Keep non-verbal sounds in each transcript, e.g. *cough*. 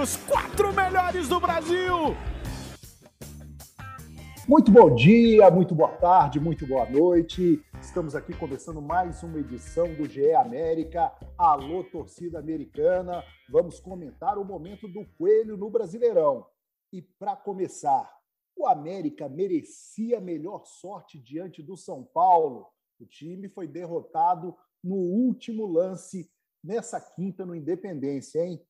Entre os quatro melhores do Brasil. Muito bom dia, muito boa tarde, muito boa noite. Estamos aqui começando mais uma edição do GE América. Alô, torcida americana. Vamos comentar o momento do Coelho no Brasileirão. E para começar, o América merecia melhor sorte diante do São Paulo. O time foi derrotado no último lance nessa quinta no Independência, hein?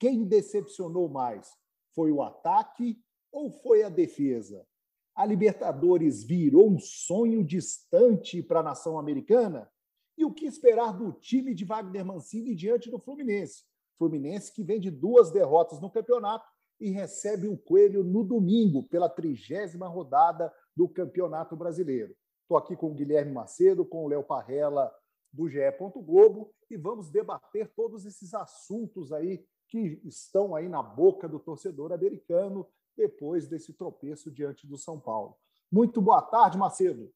Quem decepcionou mais? Foi o ataque ou foi a defesa? A Libertadores virou um sonho distante para a nação americana? E o que esperar do time de Wagner Mancini diante do Fluminense? Fluminense que vem de duas derrotas no campeonato e recebe o Coelho no domingo, pela trigésima rodada do Campeonato Brasileiro. Estou aqui com o Guilherme Macedo, com o Léo Parrella, do GE. Globo, e vamos debater todos esses assuntos aí que estão aí na boca do torcedor americano depois desse tropeço diante do São Paulo. Muito boa tarde, Macedo.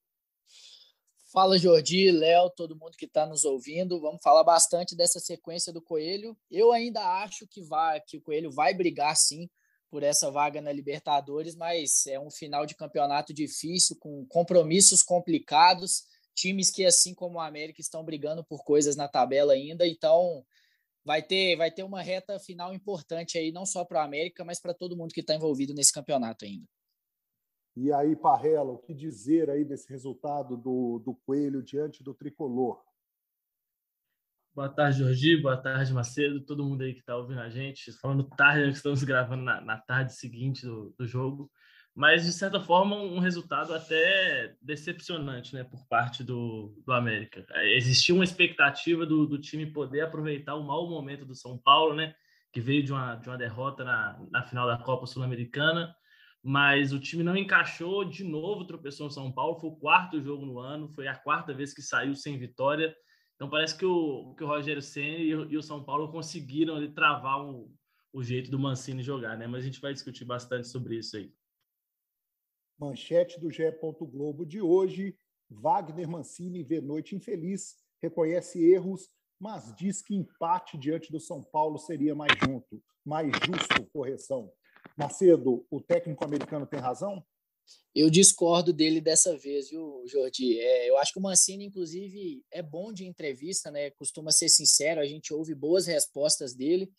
Fala, Jordi, Léo, todo mundo que está nos ouvindo. Vamos falar bastante dessa sequência do Coelho. Eu ainda acho que, vai, que o Coelho vai brigar sim por essa vaga na Libertadores, mas é um final de campeonato difícil, com compromissos complicados, times que, assim como o América, estão brigando por coisas na tabela ainda. Então, vai ter, vai ter uma reta final importante aí, não só para a América, mas para todo mundo que está envolvido nesse campeonato ainda. E aí, Parrela, o que dizer aí desse resultado do, do Coelho diante do Tricolor? Boa tarde, Jordi. Boa tarde, Macedo. Todo mundo aí que está ouvindo a gente. Falando tarde, estamos gravando na, na tarde seguinte do, do jogo mas de certa forma um resultado até decepcionante, né, por parte do, do América. Existia uma expectativa do, do time poder aproveitar o mau momento do São Paulo, né, que veio de uma, de uma derrota na, na final da Copa Sul-Americana, mas o time não encaixou, de novo tropeçou no São Paulo, foi o quarto jogo no ano, foi a quarta vez que saiu sem vitória, então parece que o, que o Rogério Senna e, e, o São Paulo conseguiram ali, travar o, o jeito do Mancini jogar, né, mas a gente vai discutir bastante sobre isso aí. Manchete do GE. Globo de hoje: Wagner Mancini vê noite infeliz, reconhece erros, mas diz que empate diante do São Paulo seria mais junto, mais justo. Correção. Macedo, o técnico americano tem razão? Eu discordo dele dessa vez, viu, Jordi? É, eu acho que o Mancini, inclusive, é bom de entrevista, né? Costuma ser sincero, a gente ouve boas respostas dele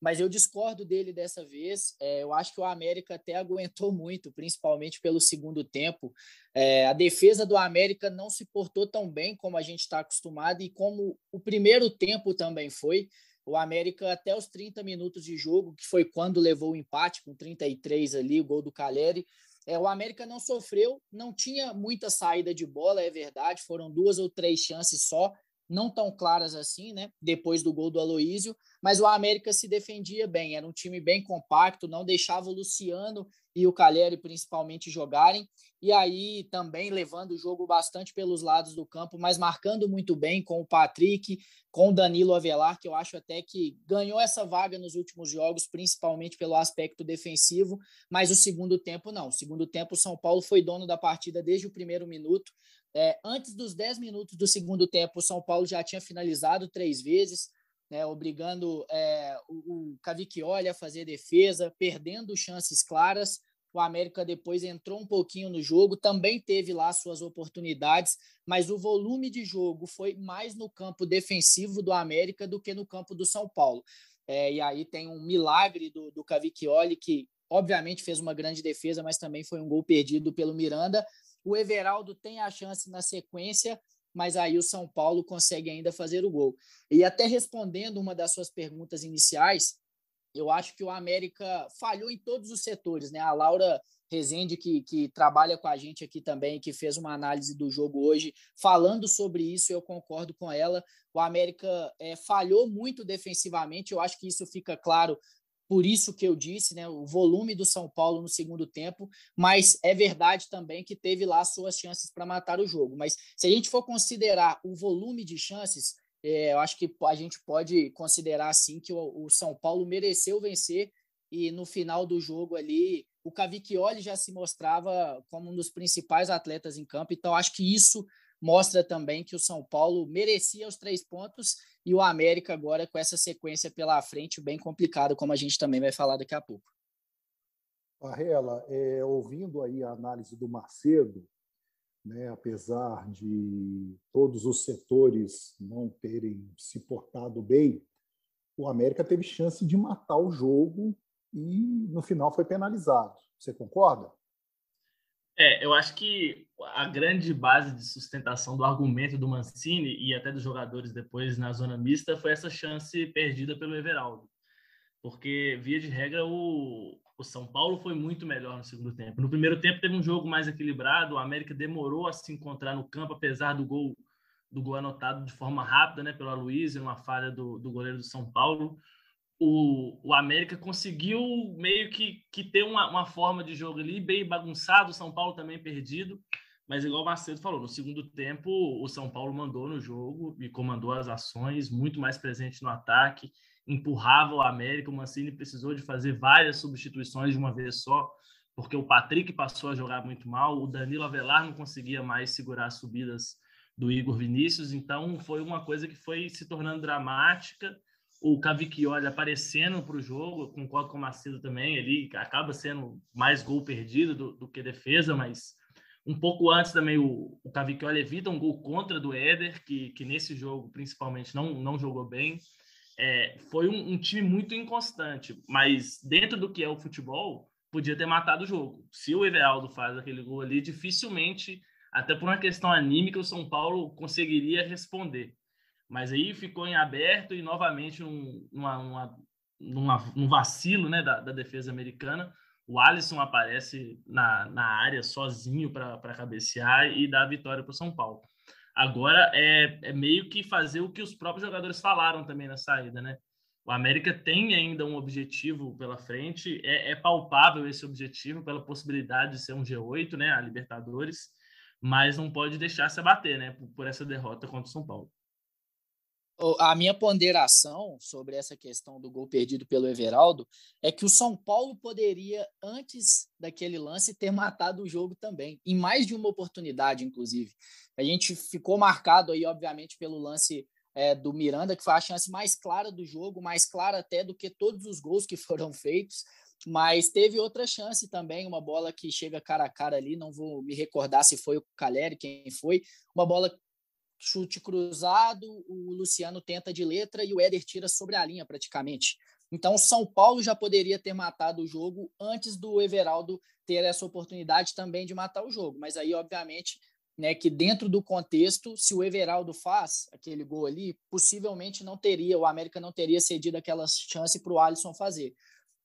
mas eu discordo dele dessa vez. É, eu acho que o América até aguentou muito, principalmente pelo segundo tempo. É, a defesa do América não se portou tão bem como a gente está acostumado e como o primeiro tempo também foi. O América, até os 30 minutos de jogo, que foi quando levou o empate, com 33 ali, o gol do Caleri, é, o América não sofreu, não tinha muita saída de bola, é verdade, foram duas ou três chances só, não tão claras assim, né? Depois do gol do Aloísio, mas o América se defendia bem, era um time bem compacto, não deixava o Luciano e o Caleri principalmente jogarem, e aí também levando o jogo bastante pelos lados do campo, mas marcando muito bem com o Patrick, com o Danilo Avelar, que eu acho até que ganhou essa vaga nos últimos jogos, principalmente pelo aspecto defensivo, mas o segundo tempo não. O segundo tempo o São Paulo foi dono da partida desde o primeiro minuto, é, antes dos 10 minutos do segundo tempo, o São Paulo já tinha finalizado três vezes, né, obrigando é, o, o Cavicchioli a fazer defesa, perdendo chances claras. O América depois entrou um pouquinho no jogo, também teve lá suas oportunidades, mas o volume de jogo foi mais no campo defensivo do América do que no campo do São Paulo. É, e aí tem um milagre do, do Cavicchioli, que obviamente fez uma grande defesa, mas também foi um gol perdido pelo Miranda. O Everaldo tem a chance na sequência, mas aí o São Paulo consegue ainda fazer o gol. E até respondendo uma das suas perguntas iniciais, eu acho que o América falhou em todos os setores, né? A Laura Rezende, que, que trabalha com a gente aqui também, que fez uma análise do jogo hoje, falando sobre isso, eu concordo com ela. O América é, falhou muito defensivamente, eu acho que isso fica claro por isso que eu disse, né, o volume do São Paulo no segundo tempo, mas é verdade também que teve lá suas chances para matar o jogo. Mas se a gente for considerar o volume de chances, é, eu acho que a gente pode considerar assim que o, o, São Paulo mereceu vencer e no final do jogo ali o Cavicchioli já se mostrava como um dos principais atletas em campo, então acho que isso mostra também que o São Paulo merecia os três pontos e o América agora com essa sequência pela frente bem complicado, como a gente também vai falar daqui a pouco. Arrela, é, ouvindo aí a análise do Macedo, né, apesar de todos os setores não terem se portado bem, o América teve chance de matar o jogo e no final foi penalizado. Você concorda? É, eu acho que a grande base de sustentação do argumento do Mancini e até dos jogadores depois na zona mista foi essa chance perdida pelo Everaldo. Porque, via de regra, o, o São Paulo foi muito melhor no segundo tempo. No primeiro tempo teve um jogo mais equilibrado, o América demorou a se encontrar no campo, apesar do gol do gol anotado de forma rápida né, pelo Aloysio, uma falha do, do goleiro do São Paulo o, o América conseguiu meio que, que ter uma, uma forma de jogo ali bem bagunçado, o São Paulo também perdido, mas igual o Macedo falou, no segundo tempo o São Paulo mandou no jogo e comandou as ações, muito mais presente no ataque, empurrava o América, o Mancini precisou de fazer várias substituições de uma vez só, porque o Patrick passou a jogar muito mal, o Danilo Avelar não conseguia mais segurar as subidas do Igor Vinícius, então foi uma coisa que foi se tornando dramática, o Cavicchioli aparecendo para o jogo, concordo com o Macedo também, ele acaba sendo mais gol perdido do, do que defesa, mas um pouco antes também o, o Cavicchioli evita um gol contra do Éder, que, que nesse jogo principalmente não, não jogou bem. É, foi um, um, time muito inconstante, mas dentro do que é o futebol, podia ter matado o jogo. Se o Everaldo faz aquele gol ali, dificilmente, até por uma questão anímica, o São Paulo conseguiria responder. Mas aí ficou em aberto e novamente um, uma, uma, uma, um vacilo né, da, da, defesa americana. O Alisson aparece na, na área sozinho para cabecear e dá a vitória para o São Paulo. Agora é, é meio que fazer o que os próprios jogadores falaram também na saída, né? O América tem ainda um objetivo pela frente, é, é, palpável esse objetivo pela possibilidade de ser um G8, né, a Libertadores, mas não pode deixar se abater, né, por, por essa derrota contra o São Paulo a minha ponderação sobre essa questão do gol perdido pelo Everaldo é que o São Paulo poderia, antes daquele lance, ter matado o jogo também, em mais de uma oportunidade, inclusive. A gente ficou marcado aí, obviamente, pelo lance é, do Miranda, que foi a chance mais clara do jogo, mais clara até do que todos os gols que foram feitos. Mas teve outra chance também, uma bola que chega cara a cara ali, não vou me recordar se foi o Caleri, quem foi, uma bola chute cruzado, o Luciano tenta de letra e o Éder tira sobre a linha praticamente. Então, São Paulo já poderia ter matado o jogo antes do Everaldo ter essa oportunidade também de matar o jogo. Mas aí, obviamente, né, que dentro do contexto, se o Everaldo faz aquele gol ali, possivelmente não teria, o América não teria cedido aquela chance para o Alisson fazer.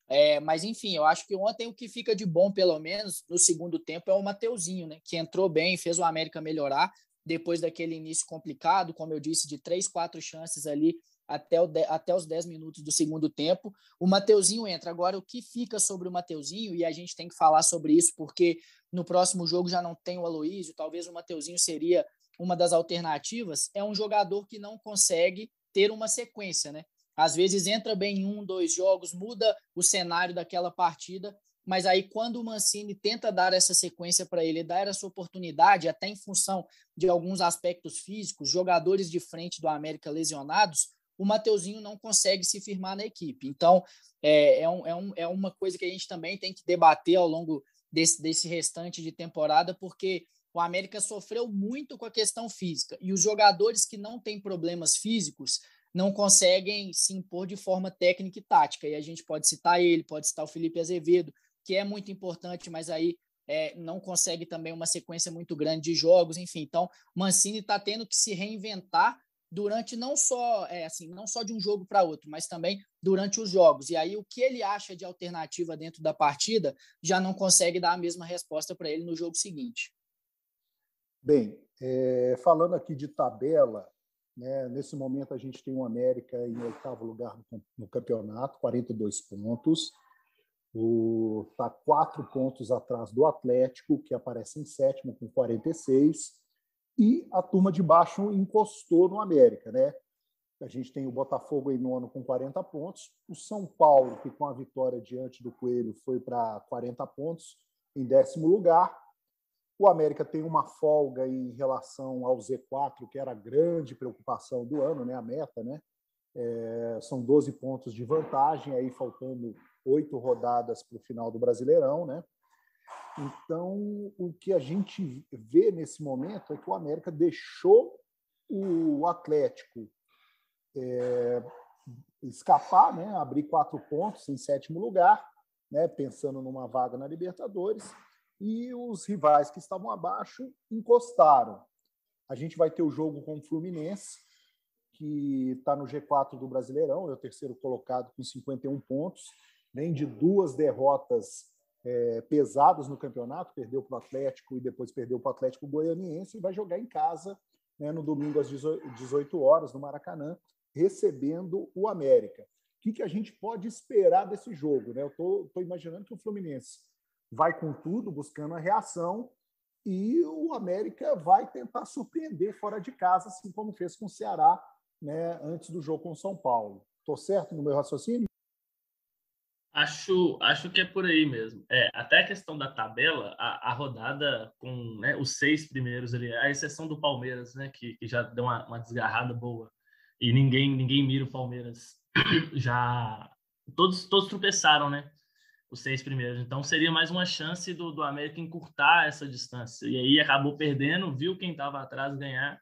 É, mas enfim, eu acho que ontem o que fica de bom, pelo menos no segundo tempo, é o Mateuzinho, né? Que entrou bem, fez o América melhorar depois daquele início complicado, como eu disse, de três, quatro chances ali até, de, até os dez minutos do segundo tempo. O Mateuzinho entra. Agora, o que fica sobre o Mateuzinho, e a gente tem que falar sobre isso, porque no próximo jogo já não tem o Aloísio, talvez o Mateuzinho seria uma das alternativas, é um jogador que não consegue ter uma sequência, né? Às vezes entra bem em um, dois jogos, muda o cenário daquela partida mas aí quando o Mancini tenta dar essa sequência para ele, dar essa oportunidade, até em função de alguns aspectos físicos, jogadores de frente do América lesionados, o Mateuzinho não consegue se firmar na equipe. Então, é, é, um, é, um, é uma coisa que a gente também tem que debater ao longo desse, desse restante de temporada, porque o América sofreu muito com a questão física. E os jogadores que não têm problemas físicos não conseguem se impor de forma técnica e tática. E a gente pode citar ele, pode citar o Felipe Azevedo, que é muito importante, mas aí é, não consegue também uma sequência muito grande de jogos, enfim. Então, Mancini está tendo que se reinventar durante não só é assim, não só de um jogo para outro, mas também durante os jogos. E aí o que ele acha de alternativa dentro da partida já não consegue dar a mesma resposta para ele no jogo seguinte. Bem, é, falando aqui de tabela, né, nesse momento a gente tem o América em oitavo lugar no, campeonato, 42 pontos. Está quatro pontos atrás do Atlético, que aparece em sétimo com 46 e a turma de baixo encostou no América, né? A gente tem o Botafogo em nono com 40 pontos, o São Paulo, que com a vitória diante do Coelho foi para 40 pontos, em décimo lugar. O América tem uma folga em relação ao Z4, que era a grande preocupação do ano, né? A meta, né? É, são 12 pontos de vantagem, aí faltando oito rodadas para o final do Brasileirão, né? Então, o que a gente vê nesse momento é que o América deixou o Atlético é, escapar, né, abrir quatro pontos em sétimo lugar, né, pensando numa vaga na Libertadores, e os rivais que estavam abaixo encostaram. A gente vai ter o jogo com o Fluminense, que está no G4 do Brasileirão, é o terceiro colocado com 51 pontos, vem de duas derrotas é, pesadas no campeonato, perdeu para o Atlético e depois perdeu para o Atlético Goianiense e vai jogar em casa né, no domingo às 18 horas no Maracanã, recebendo o América. O que, que a gente pode esperar desse jogo? Né? Eu estou imaginando que o Fluminense vai com tudo, buscando a reação, e o América vai tentar surpreender fora de casa, assim como fez com o Ceará né, antes do jogo com o São Paulo. Estou certo no meu raciocínio? Acho, acho que é por aí mesmo. É, até a questão da tabela, a, a rodada com né, os seis primeiros ali, a exceção do Palmeiras, né, que, que já deu uma, uma desgarrada boa e ninguém ninguém mira o Palmeiras. *clears throat* Já todos todos tropeçaram, né? Os seis primeiros. Então seria mais uma chance do, do América encurtar essa distância. E aí acabou perdendo, viu quem estava atrás ganhar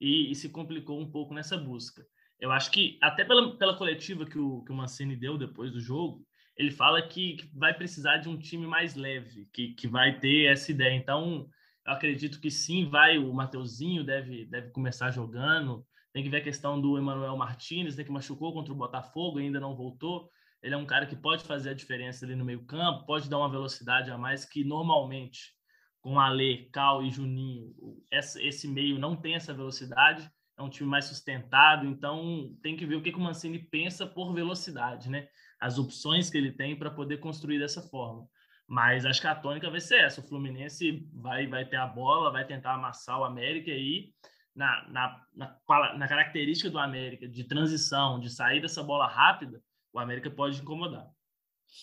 e, e se complicou um pouco nessa busca. Eu acho que até pela, pela coletiva que o, que o Mancini deu depois do jogo, ele fala que, que, vai precisar de um time mais leve, que, que vai ter essa ideia. Então, eu acredito que sim, vai. O Mateuzinho deve, deve começar jogando. Tem que ver a questão do Emanuel Martinez, né, que machucou contra o Botafogo e ainda não voltou. Ele é um cara que pode fazer a diferença ali no meio-campo, pode dar uma velocidade a mais que normalmente com Ale, Cal e Juninho, esse meio não tem essa velocidade. É um time mais sustentado, então tem que ver o que, que o Mancini pensa por velocidade, né? as opções que ele tem para poder construir dessa forma. Mas acho que a tônica vai ser essa: o Fluminense vai, vai ter a bola, vai tentar amassar o América e na, na, na, na característica do América de transição, de sair dessa bola rápida, o América pode incomodar.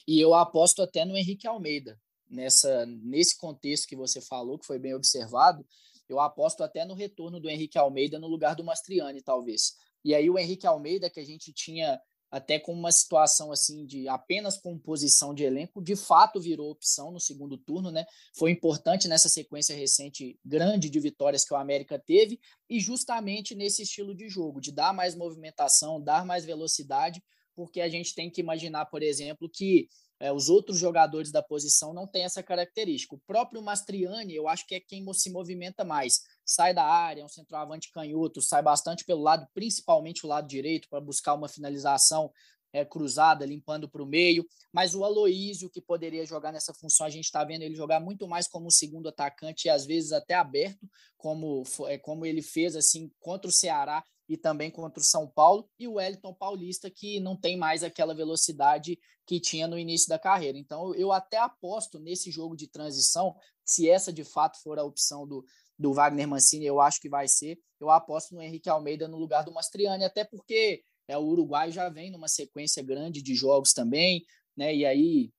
E eu aposto até no Henrique Almeida, nessa, nesse contexto que você falou, que foi bem observado, eu aposto até no retorno do Henrique Almeida no lugar do Mastriani, talvez. E aí o Henrique Almeida, que a gente tinha até com uma situação assim de apenas composição de elenco, de fato virou opção no segundo turno, né? Foi importante nessa sequência recente grande de vitórias que o América teve e justamente nesse estilo de jogo, de dar mais movimentação, dar mais velocidade, porque a gente tem que imaginar, por exemplo, que é, os outros jogadores da posição não têm essa característica. O próprio Mastriani, eu acho que é quem se movimenta mais. Sai da área, é um centroavante canhoto, sai bastante pelo lado, principalmente o lado direito, para buscar uma finalização é, cruzada, limpando para o meio. Mas o Aloísio, que poderia jogar nessa função, a gente está vendo ele jogar muito mais como segundo atacante e às vezes até aberto, como, é, como ele fez assim contra o Ceará e também contra o São Paulo, e o Wellington Paulista, que não tem mais aquela velocidade que tinha no início da carreira. Então, eu até aposto nesse jogo de transição, se essa de fato for a opção do, do Wagner Mancini, eu acho que vai ser, eu aposto no Henrique Almeida no lugar do Mastriani, até porque é, o Uruguai já vem numa sequência grande de jogos também, né? E aí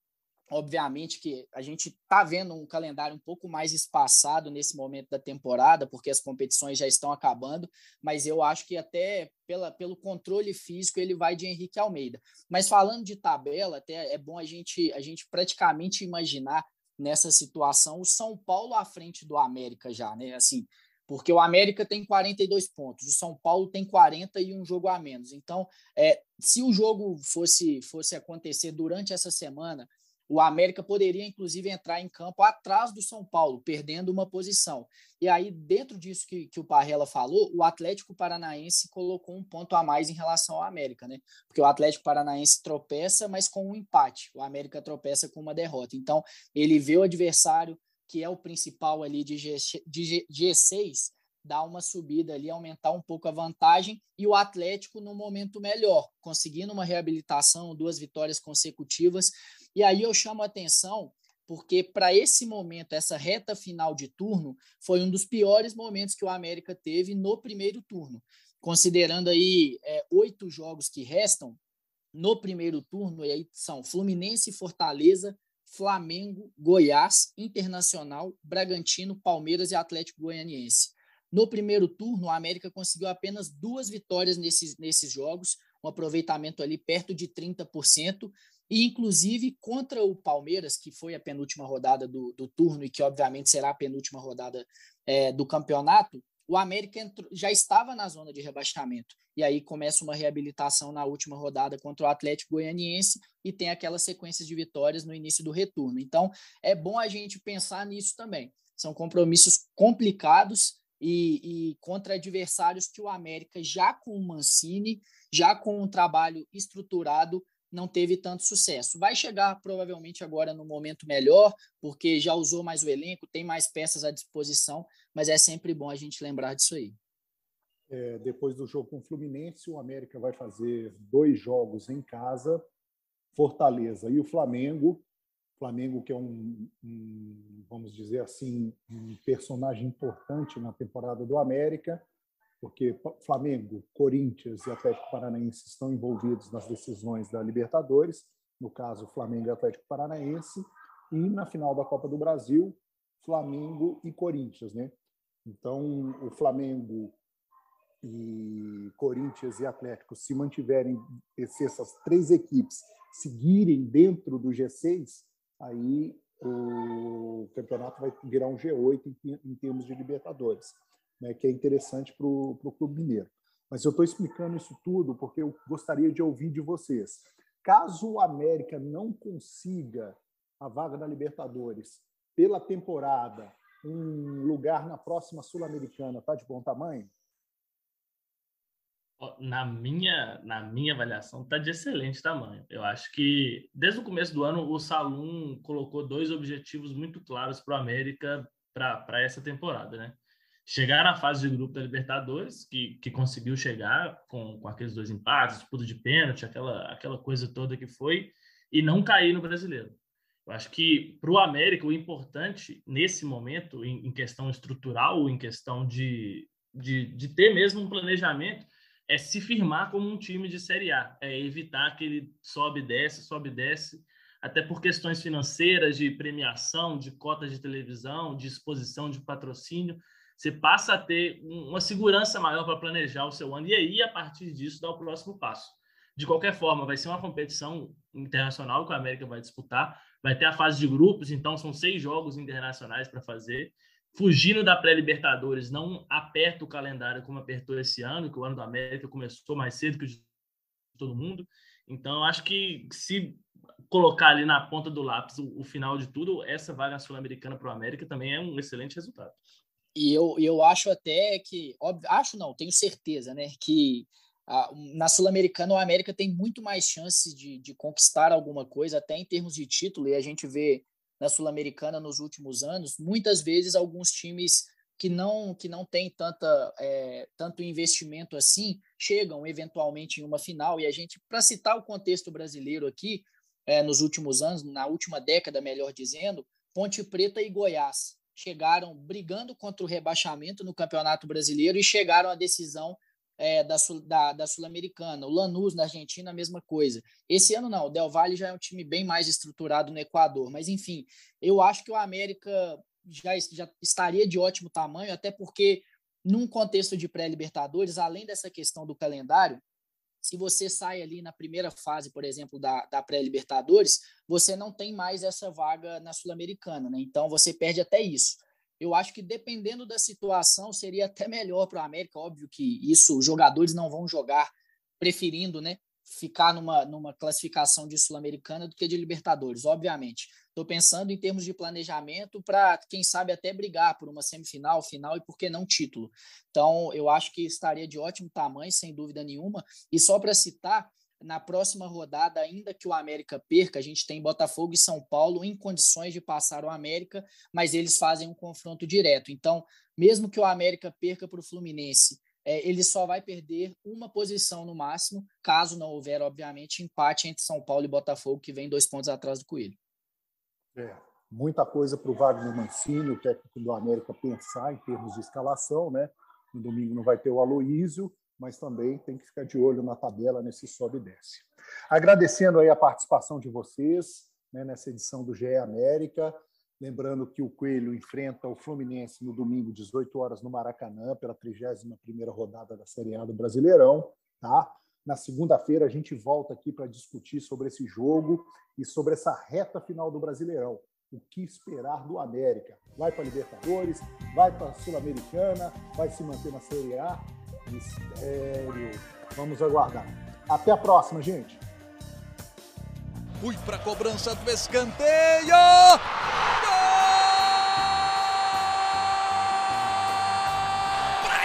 Obviamente que a gente está vendo um calendário um pouco mais espaçado nesse momento da temporada, porque as competições já estão acabando, mas eu acho que até pela, pelo controle físico ele vai de Henrique Almeida. Mas falando de tabela, até é bom a gente, a gente praticamente imaginar nessa situação o São Paulo à frente do América já, né? Assim, porque o América tem 42 pontos, o São Paulo tem 40 e um jogo a menos. Então, é, se o jogo fosse, fosse acontecer durante essa semana o América poderia, inclusive, entrar em campo atrás do São Paulo, perdendo uma posição. E aí, dentro disso que, que o Parrela falou, o Atlético Paranaense colocou um ponto a mais em relação ao América, né? Porque o Atlético Paranaense tropeça, mas com um empate. O América tropeça com uma derrota. Então, ele vê o adversário, que é o principal ali de, G, de G6, dar uma subida ali, aumentar um pouco a vantagem, e o Atlético no momento melhor, conseguindo uma reabilitação, duas vitórias consecutivas. E aí eu chamo a atenção porque para esse momento, essa reta final de turno, foi um dos piores momentos que o América teve no primeiro turno. Considerando aí é, oito jogos que restam, no primeiro turno, e aí são Fluminense, Fortaleza, Flamengo, Goiás, Internacional, Bragantino, Palmeiras e Atlético Goianiense. No primeiro turno, o América conseguiu apenas duas vitórias nesses, nesses jogos, um aproveitamento ali perto de 30%, e inclusive contra o Palmeiras, que foi a penúltima rodada do, do turno e que obviamente será a penúltima rodada é, do campeonato, o América entrou, já estava na zona de rebaixamento. E aí começa uma reabilitação na última rodada contra o Atlético Goianiense e tem aquelas sequências de vitórias no início do retorno. Então, é bom a gente pensar nisso também. São compromissos complicados e, e, contra adversários que o América, já com o Mancini, já com um trabalho estruturado, não teve tanto sucesso. Vai chegar provavelmente agora no momento melhor, porque já usou mais o elenco, tem mais peças à disposição, mas é sempre bom a gente lembrar disso aí. É, depois do jogo com o Fluminense, o América vai fazer dois jogos em casa, Fortaleza e o Flamengo, Flamengo, que é um, um, vamos dizer assim, um personagem importante na temporada do América, porque Flamengo, Corinthians e Atlético Paranaense estão envolvidos nas decisões da Libertadores, no caso Flamengo e Atlético Paranaense, e na final da Copa do Brasil, Flamengo e Corinthians, né? Então, o Flamengo e Corinthians e Atlético se mantiverem, se essas três equipes seguirem dentro do G6, aí o campeonato vai virar um G8 em, em termos de Libertadores, né, que é interessante para o Clube Mineiro. Mas eu estou explicando isso tudo porque eu gostaria de ouvir de vocês. Caso o América não consiga a vaga da Libertadores pela temporada, um lugar na próxima Sul-Americana, tá de bom tamanho? Na minha, na minha avaliação, está de excelente tamanho. Eu acho que, desde o começo do ano, o Salum colocou dois objetivos muito claros para o América para essa temporada, né? Chegar na fase de grupo da Libertadores, que, que conseguiu chegar com, com aqueles dois empates, disputa de pênalti, aquela, aquela coisa toda que foi, e não cair no brasileiro. Eu acho que para o América o importante nesse momento, em, em questão estrutural, em questão de, de, de ter mesmo um planejamento, é se firmar como um time de Série A, é evitar que ele sobe e desce, sobe e desce, até por questões financeiras, de premiação, de cotas de televisão, de exposição de patrocínio. Você passa a ter uma segurança maior para planejar o seu ano e aí, a partir disso, dar o próximo passo. De qualquer forma, vai ser uma competição internacional que a América vai disputar. Vai ter a fase de grupos, então são seis jogos internacionais para fazer fugindo da pré-Libertadores, não aperta o calendário como apertou esse ano, que o ano da América começou mais cedo que o de todo mundo. Então, acho que se colocar ali na ponta do lápis o, o final de tudo, essa vaga sul-americana para o América também é um excelente resultado. E eu, eu acho até que, óbvio, acho não, tenho certeza, né, que a, na Sul-Americana o América tem muito mais chances de, de conquistar alguma coisa, até em termos de título, e a gente vê na Sul-Americana nos últimos anos, muitas vezes alguns times que não que não têm tanta é, tanto investimento assim chegam eventualmente em uma final. E a gente para citar o contexto brasileiro aqui é, nos últimos anos na última década melhor dizendo Ponte Preta e Goiás chegaram brigando contra o rebaixamento no Campeonato Brasileiro e chegaram à decisão é, da, da, da Sul-Americana. O Lanús, na Argentina, a mesma coisa. Esse ano não, o Del Valle já é um time bem mais estruturado no Equador. Mas, enfim, eu acho que o América já, já estaria de ótimo tamanho, até porque, num contexto de pré-Libertadores, além dessa questão do calendário, se você sai ali na primeira fase, por exemplo, da, da pré-Libertadores, você não tem mais essa vaga na Sul-Americana, né? Então você perde até isso eu acho que dependendo da situação seria até melhor para o América. Óbvio que isso os jogadores não vão jogar preferindo, né, ficar numa, numa classificação de Sul-Americana do que de Libertadores, obviamente. Estou pensando em termos de planejamento para, quem sabe, até brigar por uma semifinal, final e, por que não, título. Então, eu acho que estaria de ótimo tamanho, sem dúvida nenhuma. E só para citar, na próxima rodada, ainda que o América perca, a gente tem Botafogo e São Paulo em condições de passar o América, mas eles fazem um confronto direto. Então, mesmo que o América perca para o Fluminense é, ele só vai perder uma posição no máximo, caso não houver, obviamente, empate entre São Paulo e Botafogo, que vem dois pontos atrás do Coelho. É, muita coisa para o Wagner Mancini, o técnico do América, pensar em termos de escalação, né? No domingo não vai ter o Aloísio, mas também tem que ficar de olho na tabela nesse sobe e desce. Agradecendo aí a participação de vocês né, nessa edição do GE América. Lembrando que o Coelho enfrenta o Fluminense no domingo, 18 horas, no Maracanã, pela 31ª rodada da Série A do Brasileirão. Tá? Na segunda-feira, a gente volta aqui para discutir sobre esse jogo e sobre essa reta final do Brasileirão. O que esperar do América? Vai para a Libertadores? Vai para a Sul-Americana? Vai se manter na Série A? Mistério. Vamos aguardar. Até a próxima, gente. Fui para a cobrança do escanteio.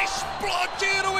explodir o